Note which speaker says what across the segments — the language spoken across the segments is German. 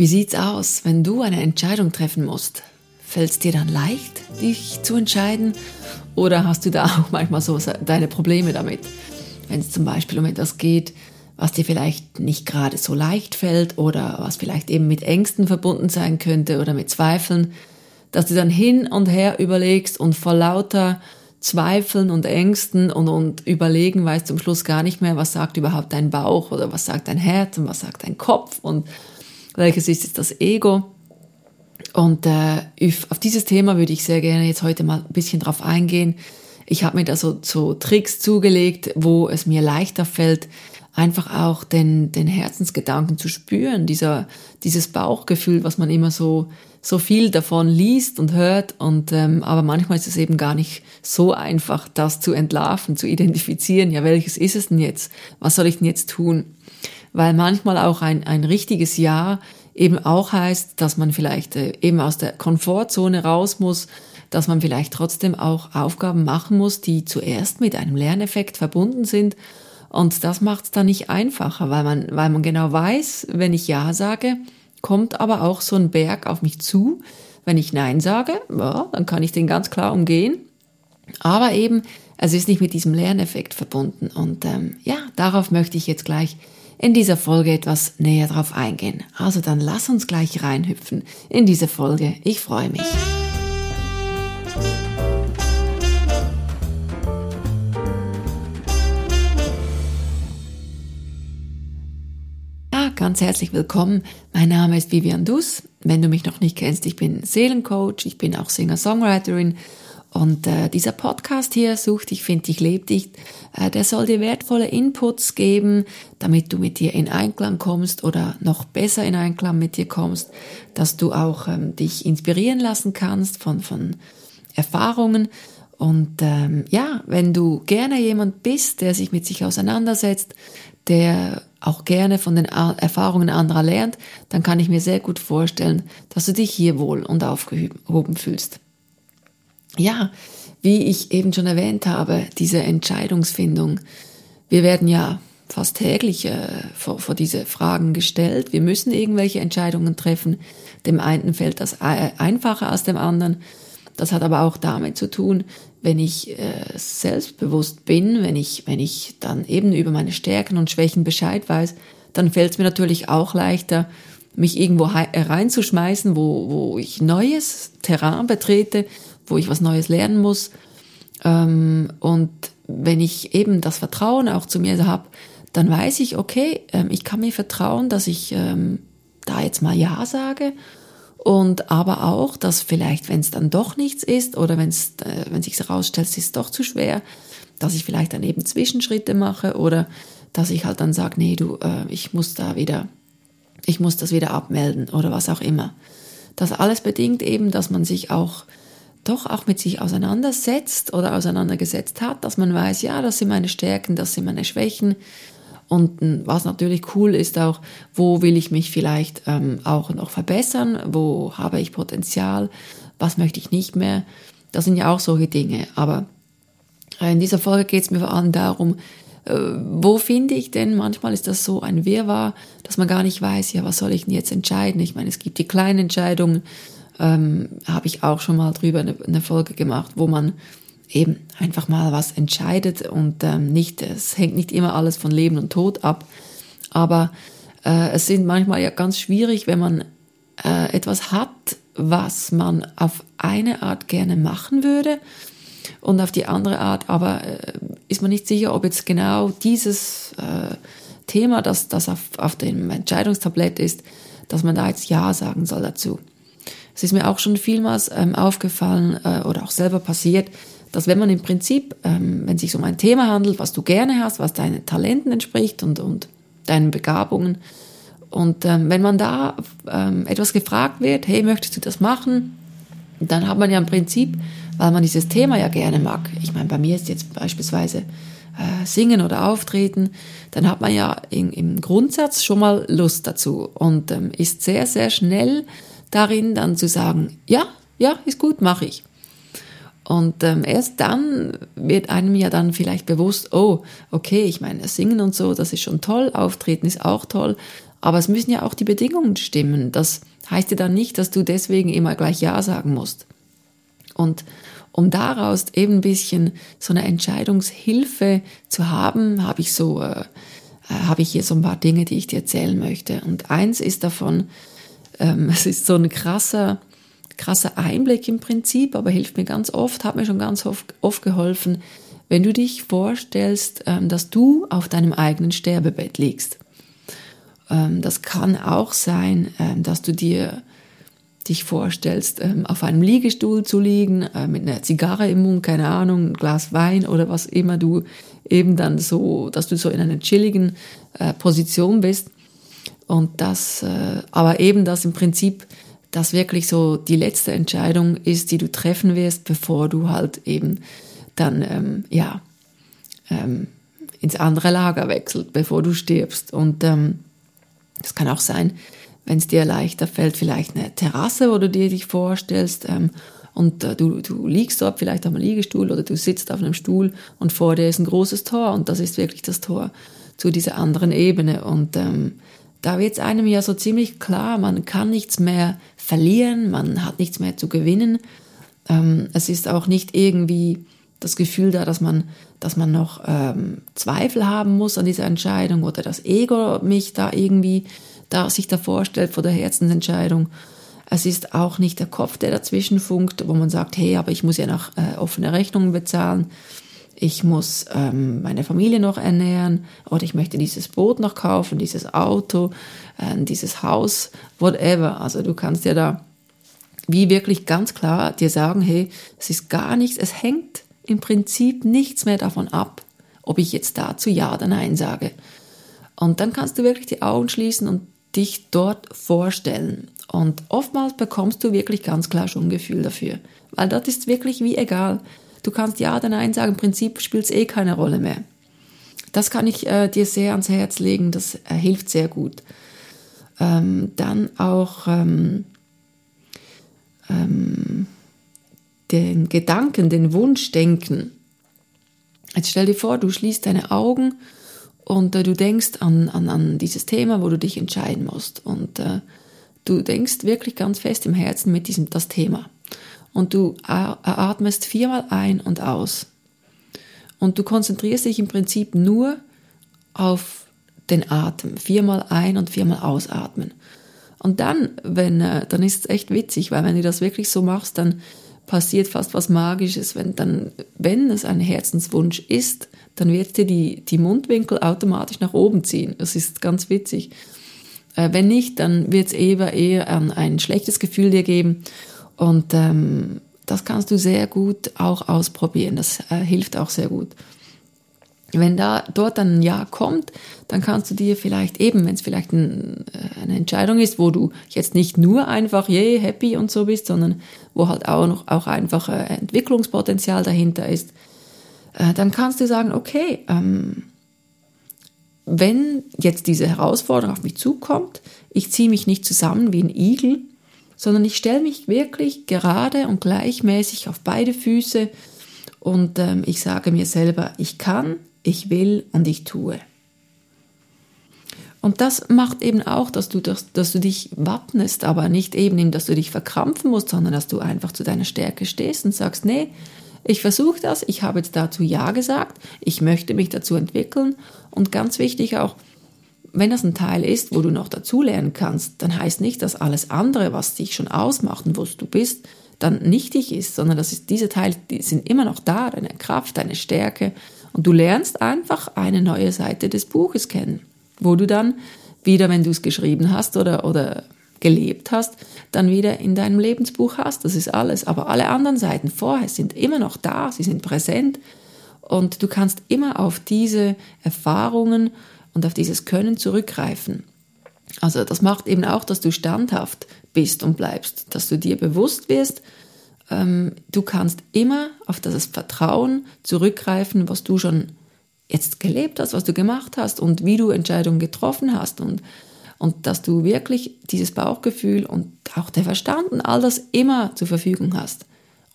Speaker 1: Wie sieht's aus, wenn du eine Entscheidung treffen musst? Fällt es dir dann leicht, dich zu entscheiden? Oder hast du da auch manchmal so deine Probleme damit? Wenn es zum Beispiel um etwas geht, was dir vielleicht nicht gerade so leicht fällt oder was vielleicht eben mit Ängsten verbunden sein könnte oder mit Zweifeln, dass du dann hin und her überlegst und vor lauter Zweifeln und Ängsten und, und überlegen weißt zum Schluss gar nicht mehr, was sagt überhaupt dein Bauch oder was sagt dein Herz und was sagt dein Kopf und welches ist jetzt das Ego. Und äh, auf dieses Thema würde ich sehr gerne jetzt heute mal ein bisschen drauf eingehen. Ich habe mir da so, so Tricks zugelegt, wo es mir leichter fällt, einfach auch den, den Herzensgedanken zu spüren, dieser, dieses Bauchgefühl, was man immer so, so viel davon liest und hört. Und, ähm, aber manchmal ist es eben gar nicht so einfach, das zu entlarven, zu identifizieren. Ja, welches ist es denn jetzt? Was soll ich denn jetzt tun? Weil manchmal auch ein, ein richtiges Ja eben auch heißt, dass man vielleicht äh, eben aus der Komfortzone raus muss, dass man vielleicht trotzdem auch Aufgaben machen muss, die zuerst mit einem Lerneffekt verbunden sind und das macht es dann nicht einfacher, weil man, weil man genau weiß, wenn ich Ja sage, kommt aber auch so ein Berg auf mich zu. Wenn ich Nein sage, ja, dann kann ich den ganz klar umgehen. Aber eben, es ist nicht mit diesem Lerneffekt verbunden. Und ähm, ja, darauf möchte ich jetzt gleich in dieser Folge etwas näher drauf eingehen. Also dann lass uns gleich reinhüpfen in diese Folge. Ich freue mich. ganz herzlich willkommen. Mein Name ist Vivian Dus. Wenn du mich noch nicht kennst, ich bin Seelencoach, ich bin auch Singer-Songwriterin und äh, dieser Podcast hier, Such dich, find dich, leb dich, äh, der soll dir wertvolle Inputs geben, damit du mit dir in Einklang kommst oder noch besser in Einklang mit dir kommst, dass du auch ähm, dich inspirieren lassen kannst von, von Erfahrungen. Und ähm, ja, wenn du gerne jemand bist, der sich mit sich auseinandersetzt, der auch gerne von den Erfahrungen anderer lernt, dann kann ich mir sehr gut vorstellen, dass du dich hier wohl und aufgehoben fühlst. Ja, wie ich eben schon erwähnt habe, diese Entscheidungsfindung. Wir werden ja fast täglich äh, vor, vor diese Fragen gestellt. Wir müssen irgendwelche Entscheidungen treffen. Dem einen fällt das einfacher als dem anderen. Das hat aber auch damit zu tun, wenn ich äh, selbstbewusst bin, wenn ich, wenn ich dann eben über meine Stärken und Schwächen Bescheid weiß, dann fällt es mir natürlich auch leichter, mich irgendwo äh, reinzuschmeißen, wo, wo ich neues Terrain betrete, wo ich was Neues lernen muss. Ähm, und wenn ich eben das Vertrauen auch zu mir habe, dann weiß ich, okay, ähm, ich kann mir vertrauen, dass ich ähm, da jetzt mal Ja sage und aber auch, dass vielleicht, wenn es dann doch nichts ist oder wenn es, äh, wenn sich herausstellt, es ist doch zu schwer, dass ich vielleicht dann eben Zwischenschritte mache oder dass ich halt dann sage, nee, du, äh, ich muss da wieder, ich muss das wieder abmelden oder was auch immer. Das alles bedingt eben, dass man sich auch doch auch mit sich auseinandersetzt oder auseinandergesetzt hat, dass man weiß, ja, das sind meine Stärken, das sind meine Schwächen, und was natürlich cool ist auch, wo will ich mich vielleicht ähm, auch noch verbessern, wo habe ich Potenzial, was möchte ich nicht mehr. Das sind ja auch solche Dinge. Aber in dieser Folge geht es mir vor allem darum, äh, wo finde ich denn, manchmal ist das so ein Wirrwarr, dass man gar nicht weiß, ja, was soll ich denn jetzt entscheiden? Ich meine, es gibt die kleinen Entscheidungen, ähm, habe ich auch schon mal drüber eine, eine Folge gemacht, wo man eben einfach mal was entscheidet und ähm, nicht, es hängt nicht immer alles von Leben und Tod ab. Aber äh, es sind manchmal ja ganz schwierig, wenn man äh, etwas hat, was man auf eine Art gerne machen würde und auf die andere Art, aber äh, ist man nicht sicher, ob jetzt genau dieses äh, Thema, das, das auf, auf dem Entscheidungstablett ist, dass man da jetzt Ja sagen soll dazu. Es ist mir auch schon vielmals ähm, aufgefallen äh, oder auch selber passiert, dass wenn man im Prinzip, ähm, wenn es sich um ein Thema handelt, was du gerne hast, was deinen Talenten entspricht und, und deinen Begabungen, und ähm, wenn man da ähm, etwas gefragt wird, hey, möchtest du das machen? Dann hat man ja im Prinzip, weil man dieses Thema ja gerne mag, ich meine, bei mir ist jetzt beispielsweise äh, Singen oder Auftreten, dann hat man ja in, im Grundsatz schon mal Lust dazu und ähm, ist sehr, sehr schnell darin, dann zu sagen, ja, ja, ist gut, mache ich. Und ähm, erst dann wird einem ja dann vielleicht bewusst, oh, okay, ich meine, singen und so, das ist schon toll, auftreten ist auch toll, Aber es müssen ja auch die Bedingungen stimmen. Das heißt ja dann nicht, dass du deswegen immer gleich Ja sagen musst. Und um daraus eben ein bisschen so eine Entscheidungshilfe zu haben, habe ich so, äh, äh, habe ich hier so ein paar Dinge, die ich dir erzählen möchte. Und eins ist davon, ähm, es ist so ein krasser, krasser Einblick im Prinzip, aber hilft mir ganz oft, hat mir schon ganz oft, oft geholfen, wenn du dich vorstellst, ähm, dass du auf deinem eigenen Sterbebett liegst. Ähm, das kann auch sein, ähm, dass du dir dich vorstellst, ähm, auf einem Liegestuhl zu liegen, äh, mit einer Zigarre im Mund, keine Ahnung, ein Glas Wein oder was immer du eben dann so, dass du so in einer chilligen äh, Position bist. Und das, äh, aber eben das im Prinzip, das wirklich so die letzte Entscheidung ist, die du treffen wirst, bevor du halt eben dann, ähm, ja, ähm, ins andere Lager wechselt, bevor du stirbst. Und ähm, das kann auch sein, wenn es dir leichter fällt, vielleicht eine Terrasse, wo du dir dich vorstellst ähm, und äh, du, du liegst dort vielleicht auf einem Liegestuhl oder du sitzt auf einem Stuhl und vor dir ist ein großes Tor und das ist wirklich das Tor zu dieser anderen Ebene und ähm, da wird es einem ja so ziemlich klar, man kann nichts mehr verlieren, man hat nichts mehr zu gewinnen. Ähm, es ist auch nicht irgendwie das Gefühl da, dass man, dass man noch ähm, Zweifel haben muss an dieser Entscheidung oder das Ego mich da irgendwie da sich da vorstellt vor der Herzensentscheidung. Es ist auch nicht der Kopf, der dazwischen funkt, wo man sagt, hey, aber ich muss ja noch äh, offene Rechnungen bezahlen, ich muss ähm, meine Familie noch ernähren oder ich möchte dieses Boot noch kaufen, dieses Auto, äh, dieses Haus, whatever. Also du kannst ja da wie wirklich ganz klar dir sagen, hey, es ist gar nichts, es hängt im Prinzip nichts mehr davon ab, ob ich jetzt dazu Ja oder Nein sage. Und dann kannst du wirklich die Augen schließen und dich dort vorstellen. Und oftmals bekommst du wirklich ganz klar schon ein Gefühl dafür. Weil das ist wirklich wie egal. Du kannst Ja oder Nein sagen, im Prinzip spielt es eh keine Rolle mehr. Das kann ich äh, dir sehr ans Herz legen, das äh, hilft sehr gut. Ähm, dann auch ähm, ähm, den Gedanken, den Wunschdenken. Jetzt stell dir vor, du schließt deine Augen und äh, du denkst an, an, an dieses Thema, wo du dich entscheiden musst. Und äh, du denkst wirklich ganz fest im Herzen mit diesem das Thema. Und du atmest viermal ein und aus. Und du konzentrierst dich im Prinzip nur auf den Atem. Viermal ein und viermal ausatmen. Und dann, wenn, äh, dann ist es echt witzig, weil wenn du das wirklich so machst, dann passiert fast was Magisches, wenn dann, wenn es ein Herzenswunsch ist, dann wird dir die, die Mundwinkel automatisch nach oben ziehen. Das ist ganz witzig. Äh, wenn nicht, dann wird es eher, eher ein, ein schlechtes Gefühl dir geben. Und ähm, das kannst du sehr gut auch ausprobieren. Das äh, hilft auch sehr gut. Wenn da dort dann ein Ja kommt, dann kannst du dir vielleicht eben, wenn es vielleicht ein, äh, eine Entscheidung ist, wo du jetzt nicht nur einfach je yeah, happy und so bist, sondern wo halt auch noch auch einfach äh, Entwicklungspotenzial dahinter ist, äh, dann kannst du sagen, okay, ähm, wenn jetzt diese Herausforderung auf mich zukommt, ich ziehe mich nicht zusammen wie ein Igel, sondern ich stelle mich wirklich gerade und gleichmäßig auf beide Füße und ähm, ich sage mir selber, ich kann, ich will und ich tue. Und das macht eben auch, dass du, dass, dass du dich wappnest, aber nicht eben, dass du dich verkrampfen musst, sondern dass du einfach zu deiner Stärke stehst und sagst, nee, ich versuche das, ich habe jetzt dazu Ja gesagt, ich möchte mich dazu entwickeln und ganz wichtig auch, wenn das ein Teil ist, wo du noch dazulernen kannst, dann heißt nicht, dass alles andere, was dich schon ausmacht und wo du bist, dann nichtig ist, sondern das ist, diese Teile, die sind immer noch da, deine Kraft, deine Stärke und du lernst einfach eine neue Seite des Buches kennen, wo du dann wieder, wenn du es geschrieben hast oder, oder gelebt hast, dann wieder in deinem Lebensbuch hast. Das ist alles. Aber alle anderen Seiten vorher sind immer noch da, sie sind präsent und du kannst immer auf diese Erfahrungen und auf dieses Können zurückgreifen. Also das macht eben auch, dass du standhaft bist und bleibst, dass du dir bewusst wirst, ähm, du kannst immer auf das Vertrauen zurückgreifen, was du schon jetzt gelebt hast, was du gemacht hast und wie du Entscheidungen getroffen hast und und dass du wirklich dieses Bauchgefühl und auch der Verstand und all das immer zur Verfügung hast.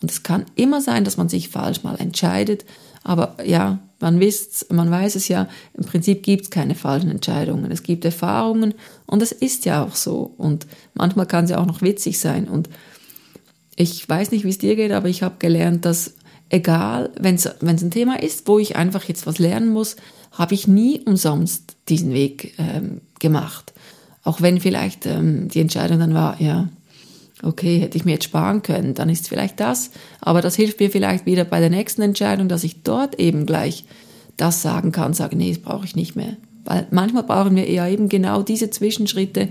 Speaker 1: Und es kann immer sein, dass man sich falsch mal entscheidet, Aber ja, man, wisst, man weiß es ja, im Prinzip gibt es keine falschen Entscheidungen. Es gibt Erfahrungen und es ist ja auch so. Und manchmal kann es ja auch noch witzig sein. Und ich weiß nicht, wie es dir geht, aber ich habe gelernt, dass egal, wenn es ein Thema ist, wo ich einfach jetzt was lernen muss, habe ich nie umsonst diesen Weg ähm, gemacht. Auch wenn vielleicht ähm, die Entscheidung dann war, ja, okay, hätte ich mir jetzt sparen können, dann ist vielleicht das. Aber das hilft mir vielleicht wieder bei der nächsten Entscheidung, dass ich dort eben gleich das sagen kann, sagen, nee, das brauche ich nicht mehr. Weil manchmal brauchen wir eher eben genau diese Zwischenschritte,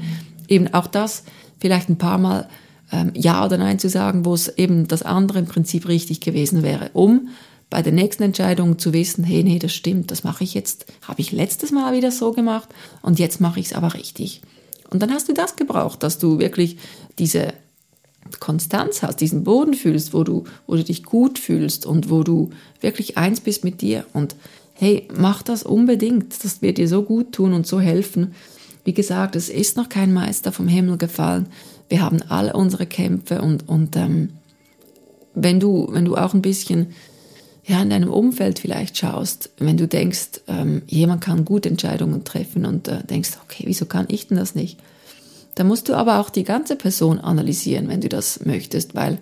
Speaker 1: eben auch das vielleicht ein paar Mal ähm, Ja oder Nein zu sagen, wo es eben das andere im Prinzip richtig gewesen wäre, um bei der nächsten Entscheidung zu wissen, hey, nee, das stimmt, das mache ich jetzt, habe ich letztes Mal wieder so gemacht und jetzt mache ich es aber richtig. Und dann hast du das gebraucht, dass du wirklich diese Konstanz hast, diesen Boden fühlst, wo du, wo du dich gut fühlst und wo du wirklich eins bist mit dir. Und hey, mach das unbedingt. Das wird dir so gut tun und so helfen. Wie gesagt, es ist noch kein Meister vom Himmel gefallen. Wir haben alle unsere Kämpfe und, und ähm, wenn du, wenn du auch ein bisschen ja, in deinem Umfeld vielleicht schaust, wenn du denkst, ähm, jemand kann gute Entscheidungen treffen und äh, denkst, okay, wieso kann ich denn das nicht? Da musst du aber auch die ganze Person analysieren, wenn du das möchtest, weil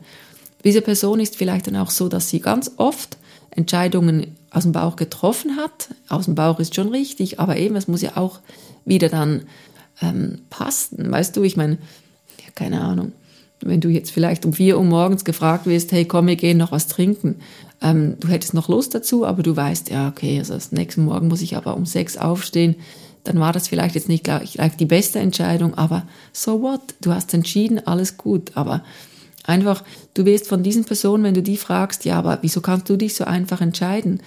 Speaker 1: diese Person ist vielleicht dann auch so, dass sie ganz oft Entscheidungen aus dem Bauch getroffen hat. Aus dem Bauch ist schon richtig, aber eben, es muss ja auch wieder dann ähm, passen. Weißt du, ich meine, ja, keine Ahnung, wenn du jetzt vielleicht um vier Uhr morgens gefragt wirst, hey, komm, wir gehen noch was trinken. Ähm, du hättest noch Lust dazu, aber du weißt, ja, okay, also nächsten Morgen muss ich aber um sechs aufstehen dann war das vielleicht jetzt nicht gleich, die beste Entscheidung, aber so what? Du hast entschieden, alles gut. Aber einfach, du wirst von diesen Personen, wenn du die fragst, ja, aber wieso kannst du dich so einfach entscheiden?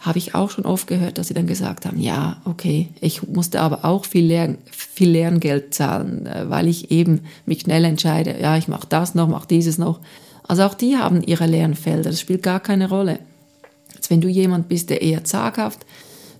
Speaker 1: Habe ich auch schon oft gehört, dass sie dann gesagt haben, ja, okay, ich musste aber auch viel, Lern, viel Lerngeld zahlen, äh, weil ich eben mich schnell entscheide, ja, ich mache das noch, mache dieses noch. Also auch die haben ihre Lernfelder, das spielt gar keine Rolle. Als wenn du jemand bist, der eher zaghaft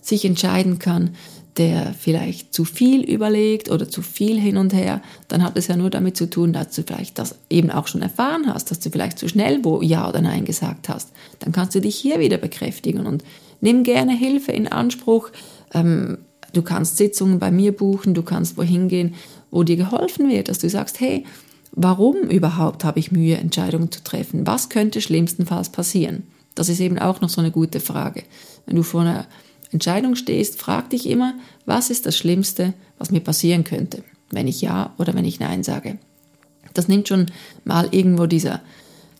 Speaker 1: sich entscheiden kann, der vielleicht zu viel überlegt oder zu viel hin und her, dann hat es ja nur damit zu tun, dass du vielleicht das eben auch schon erfahren hast, dass du vielleicht zu schnell wo Ja oder Nein gesagt hast. Dann kannst du dich hier wieder bekräftigen und nimm gerne Hilfe in Anspruch. Ähm, du kannst Sitzungen bei mir buchen, du kannst wohin gehen, wo dir geholfen wird, dass du sagst, hey, warum überhaupt habe ich Mühe, Entscheidungen zu treffen? Was könnte schlimmstenfalls passieren? Das ist eben auch noch so eine gute Frage. Wenn du vor einer Entscheidung stehst, frag dich immer, was ist das Schlimmste, was mir passieren könnte, wenn ich Ja oder wenn ich Nein sage. Das nimmt schon mal irgendwo dieser,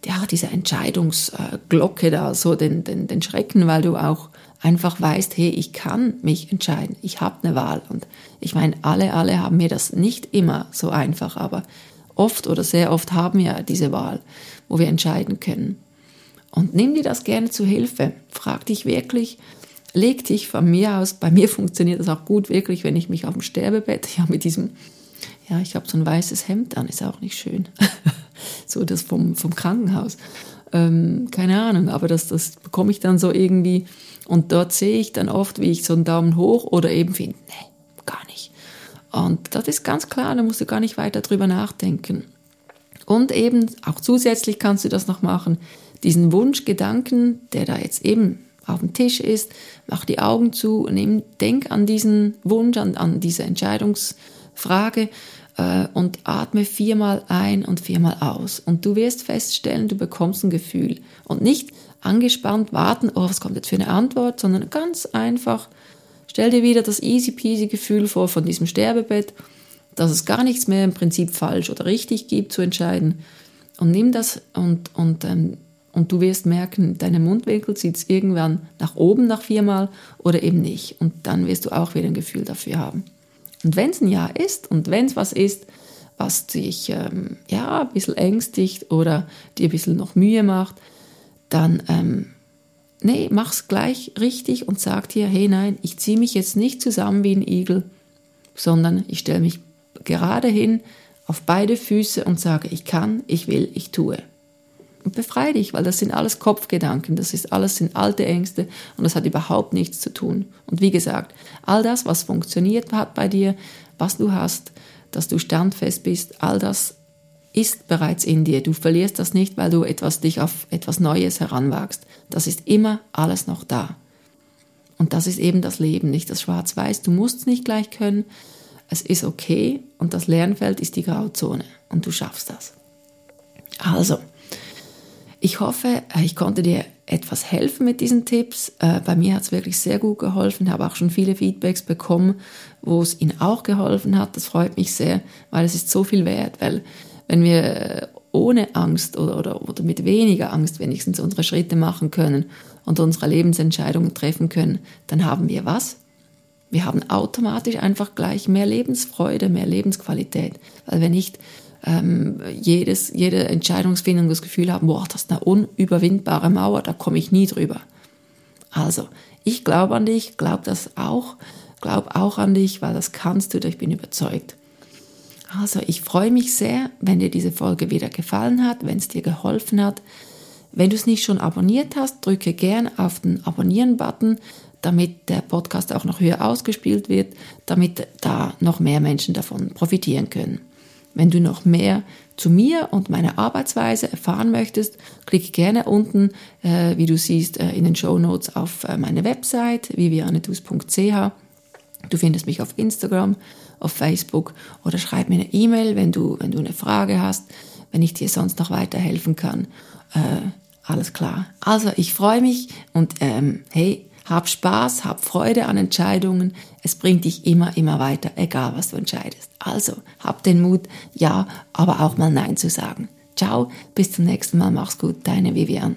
Speaker 1: ja, diese Entscheidungsglocke da so den, den, den Schrecken, weil du auch einfach weißt, hey, ich kann mich entscheiden, ich habe eine Wahl. Und ich meine, alle, alle haben mir das nicht immer so einfach, aber oft oder sehr oft haben wir diese Wahl, wo wir entscheiden können. Und nimm dir das gerne zu Hilfe. Frag dich wirklich, leg dich von mir aus, bei mir funktioniert das auch gut wirklich, wenn ich mich auf dem Sterbebett, ja mit diesem, ja ich habe so ein weißes Hemd an, ist auch nicht schön, so das vom, vom Krankenhaus, ähm, keine Ahnung, aber das, das bekomme ich dann so irgendwie. Und dort sehe ich dann oft, wie ich so einen Daumen hoch oder eben finde, nee, gar nicht. Und das ist ganz klar, da musst du gar nicht weiter drüber nachdenken. Und eben auch zusätzlich kannst du das noch machen, diesen Wunschgedanken, der da jetzt eben auf dem Tisch ist, mach die Augen zu, nimm, denk an diesen Wunsch, an, an diese Entscheidungsfrage äh, und atme viermal ein und viermal aus. Und du wirst feststellen, du bekommst ein Gefühl. Und nicht angespannt warten, oh, was kommt jetzt für eine Antwort, sondern ganz einfach, stell dir wieder das easy peasy Gefühl vor von diesem Sterbebett, dass es gar nichts mehr im Prinzip falsch oder richtig gibt zu entscheiden. Und nimm das und, und ähm, und du wirst merken, deine Mundwinkel zieht es irgendwann nach oben nach viermal oder eben nicht. Und dann wirst du auch wieder ein Gefühl dafür haben. Und wenn es ein Ja ist und wenn es was ist, was dich ähm, ja, ein bisschen ängstigt oder dir ein bisschen noch Mühe macht, dann ähm, nee, mach's gleich richtig und sag dir, hey nein, ich ziehe mich jetzt nicht zusammen wie ein Igel, sondern ich stelle mich gerade hin auf beide Füße und sage, ich kann, ich will, ich tue befreie dich, weil das sind alles Kopfgedanken, das ist alles sind alte Ängste und das hat überhaupt nichts zu tun. Und wie gesagt, all das, was funktioniert hat bei dir, was du hast, dass du standfest bist, all das ist bereits in dir. Du verlierst das nicht, weil du etwas, dich auf etwas Neues heranwagst. Das ist immer alles noch da. Und das ist eben das Leben, nicht das Schwarz-Weiß. Du musst es nicht gleich können. Es ist okay und das Lernfeld ist die Grauzone und du schaffst das. Also, ich hoffe, äh, ich konnte dir etwas helfen mit diesen Tipps. Äh, bei mir hat es wirklich sehr gut geholfen. Ich habe auch schon viele Feedbacks bekommen, wo es Ihnen auch geholfen hat. Das freut mich sehr, weil es ist so viel wert, weil wenn wir äh, ohne Angst oder, oder, oder mit weniger Angst wenigstens unsere Schritte machen können und unsere Lebensentscheidungen treffen können, dann haben wir was? Wir haben automatisch einfach gleich mehr Lebensfreude, mehr Lebensqualität. Weil wir nicht ähm, jedes, jede Entscheidungsfindung das Gefühl haben, boah, das ist eine unüberwindbare Mauer, da komme ich nie drüber. Also, ich glaube an dich, glaub das auch, glaub auch an dich, weil das kannst du, ich bin überzeugt. Also ich freue mich sehr, wenn dir diese Folge wieder gefallen hat, wenn es dir geholfen hat. Wenn du es nicht schon abonniert hast, drücke gern auf den Abonnieren-Button, damit der Podcast auch noch höher ausgespielt wird, damit da noch mehr Menschen davon profitieren können. Wenn du noch mehr zu mir und meiner Arbeitsweise erfahren möchtest, klick gerne unten, äh, wie du siehst, äh, in den Show Notes auf äh, meine Website vivianetus.ch. Du findest mich auf Instagram auf Facebook oder schreib mir eine E-Mail, wenn du, wenn du eine Frage hast, wenn ich dir sonst noch weiterhelfen kann. Äh, alles klar. Also ich freue mich und ähm, hey, hab Spaß, hab Freude an Entscheidungen. Es bringt dich immer, immer weiter, egal was du entscheidest. Also hab den Mut, ja, aber auch mal Nein zu sagen. Ciao, bis zum nächsten Mal, mach's gut, deine Vivian.